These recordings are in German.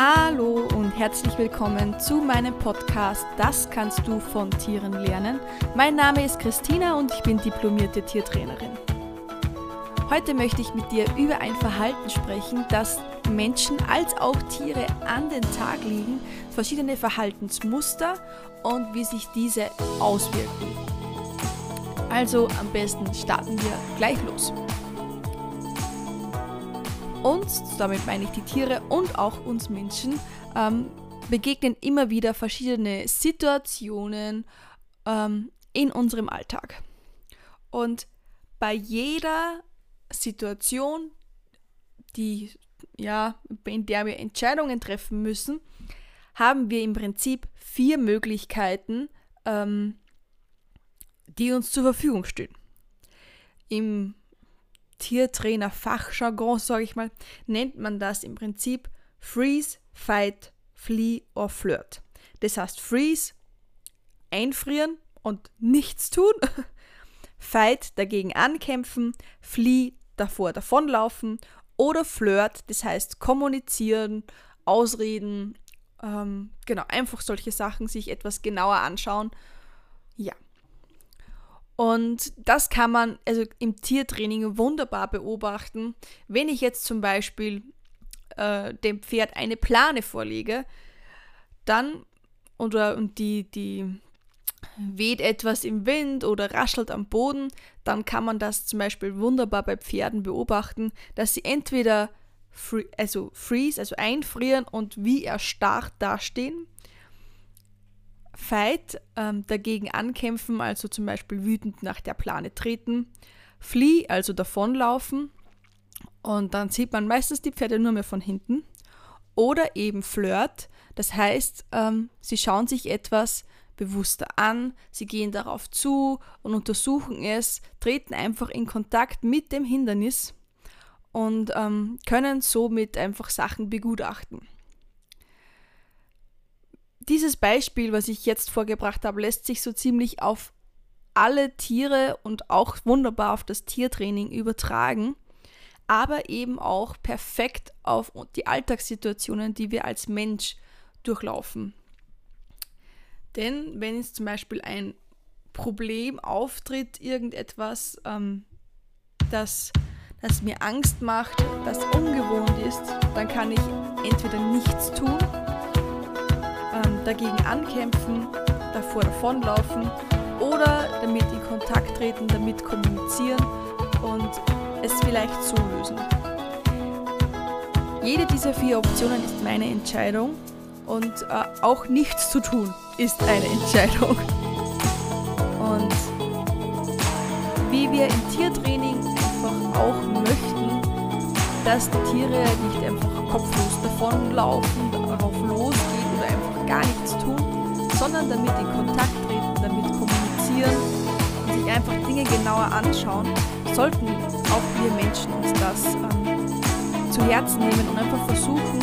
Hallo und herzlich willkommen zu meinem Podcast Das kannst du von Tieren lernen. Mein Name ist Christina und ich bin diplomierte Tiertrainerin. Heute möchte ich mit dir über ein Verhalten sprechen, das Menschen als auch Tiere an den Tag liegen, verschiedene Verhaltensmuster und wie sich diese auswirken. Also am besten starten wir gleich los. Uns, damit meine ich die Tiere und auch uns Menschen, ähm, begegnen immer wieder verschiedene Situationen ähm, in unserem Alltag. Und bei jeder Situation, die, ja, in der wir Entscheidungen treffen müssen, haben wir im Prinzip vier Möglichkeiten, ähm, die uns zur Verfügung stehen. Im Tiertrainer-Fachjargon, sage ich mal, nennt man das im Prinzip Freeze, Fight, Flee or Flirt. Das heißt Freeze, einfrieren und nichts tun. Fight, dagegen ankämpfen. Flee, davor davonlaufen. Oder Flirt, das heißt kommunizieren, ausreden. Ähm, genau, einfach solche Sachen sich etwas genauer anschauen. Ja, und das kann man also im Tiertraining wunderbar beobachten. Wenn ich jetzt zum Beispiel äh, dem Pferd eine Plane vorlege, dann oder und die, die weht etwas im Wind oder raschelt am Boden, dann kann man das zum Beispiel wunderbar bei Pferden beobachten, dass sie entweder free, also freeze, also einfrieren und wie erstarrt dastehen Fight ähm, dagegen ankämpfen, also zum Beispiel wütend nach der Plane treten, Flee, also davonlaufen und dann sieht man meistens die Pferde nur mehr von hinten oder eben Flirt, das heißt, ähm, sie schauen sich etwas bewusster an, sie gehen darauf zu und untersuchen es, treten einfach in Kontakt mit dem Hindernis und ähm, können somit einfach Sachen begutachten. Dieses Beispiel, was ich jetzt vorgebracht habe, lässt sich so ziemlich auf alle Tiere und auch wunderbar auf das Tiertraining übertragen, aber eben auch perfekt auf die Alltagssituationen, die wir als Mensch durchlaufen. Denn wenn jetzt zum Beispiel ein Problem auftritt, irgendetwas, ähm, das, das mir Angst macht, das ungewohnt ist, dann kann ich entweder nichts tun dagegen ankämpfen, davor davonlaufen oder damit in Kontakt treten, damit kommunizieren und es vielleicht so lösen. Jede dieser vier Optionen ist meine Entscheidung und äh, auch nichts zu tun ist eine Entscheidung. Und wie wir im Tiertraining einfach auch möchten, dass die Tiere nicht einfach kopflos davonlaufen, gar nichts tun, sondern damit in Kontakt treten, damit kommunizieren und sich einfach Dinge genauer anschauen, sollten auch wir Menschen uns das ähm, zu Herzen nehmen und einfach versuchen,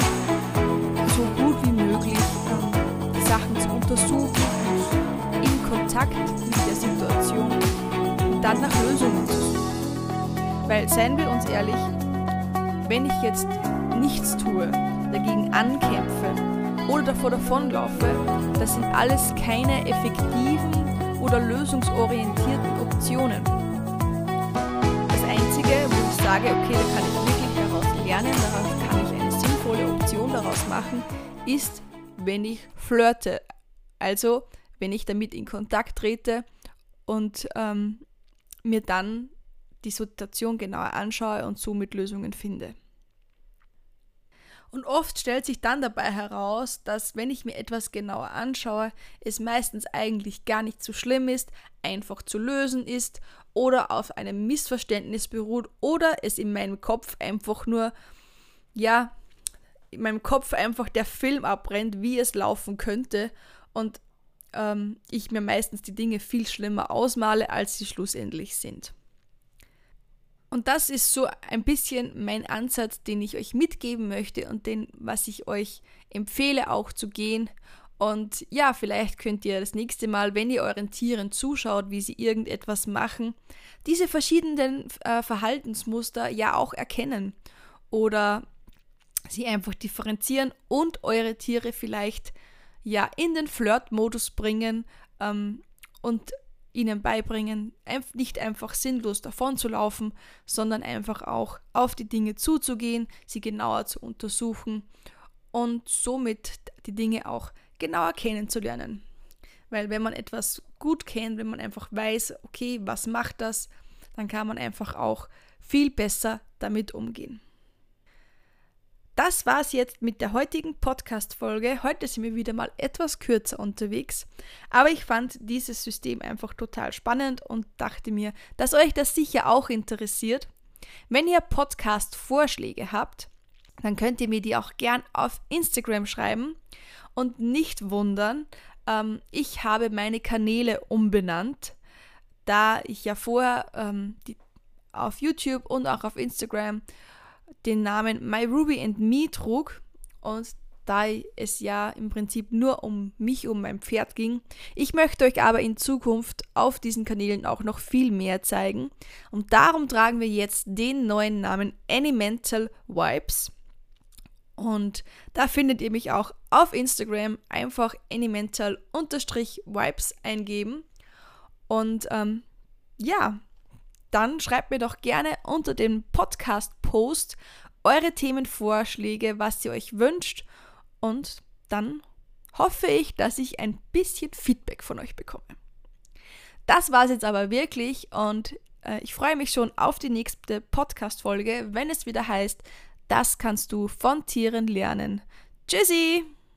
so gut wie möglich ähm, die Sachen zu untersuchen und in Kontakt mit der Situation und dann nach Lösungen zu suchen. Weil, seien wir uns ehrlich, wenn ich jetzt nichts tue, dagegen ankämpfe, oder davor davonlaufe, das sind alles keine effektiven oder lösungsorientierten Optionen. Das Einzige, wo ich sage, okay, da kann ich wirklich daraus lernen, daraus kann ich eine sinnvolle Option daraus machen, ist, wenn ich flirte. Also, wenn ich damit in Kontakt trete und ähm, mir dann die Situation genauer anschaue und somit Lösungen finde. Und oft stellt sich dann dabei heraus, dass wenn ich mir etwas genauer anschaue, es meistens eigentlich gar nicht so schlimm ist, einfach zu lösen ist oder auf einem Missverständnis beruht oder es in meinem Kopf einfach nur, ja, in meinem Kopf einfach der Film abbrennt, wie es laufen könnte und ähm, ich mir meistens die Dinge viel schlimmer ausmale, als sie schlussendlich sind. Und das ist so ein bisschen mein Ansatz, den ich euch mitgeben möchte und den, was ich euch empfehle auch zu gehen. Und ja, vielleicht könnt ihr das nächste Mal, wenn ihr euren Tieren zuschaut, wie sie irgendetwas machen, diese verschiedenen äh, Verhaltensmuster ja auch erkennen. Oder sie einfach differenzieren und eure Tiere vielleicht ja in den Flirt-Modus bringen ähm, und ihnen beibringen, nicht einfach sinnlos davon zu laufen, sondern einfach auch auf die Dinge zuzugehen, sie genauer zu untersuchen und somit die Dinge auch genauer kennenzulernen. Weil wenn man etwas gut kennt, wenn man einfach weiß, okay, was macht das, dann kann man einfach auch viel besser damit umgehen. Das war's jetzt mit der heutigen Podcast-Folge. Heute sind wir wieder mal etwas kürzer unterwegs, aber ich fand dieses System einfach total spannend und dachte mir, dass euch das sicher auch interessiert. Wenn ihr Podcast-Vorschläge habt, dann könnt ihr mir die auch gern auf Instagram schreiben und nicht wundern, ähm, ich habe meine Kanäle umbenannt, da ich ja vorher ähm, die, auf YouTube und auch auf Instagram den Namen My Ruby and Me trug und da es ja im Prinzip nur um mich, um mein Pferd ging. Ich möchte euch aber in Zukunft auf diesen Kanälen auch noch viel mehr zeigen. Und darum tragen wir jetzt den neuen Namen Animental Vibes. Und da findet ihr mich auch auf Instagram. Einfach Animental-Vibes eingeben. Und ähm, ja, dann schreibt mir doch gerne unter dem Podcast-Post eure Themenvorschläge, was ihr euch wünscht. Und dann hoffe ich, dass ich ein bisschen Feedback von euch bekomme. Das war es jetzt aber wirklich und äh, ich freue mich schon auf die nächste Podcast-Folge, wenn es wieder heißt, das kannst du von Tieren lernen. Tschüssi!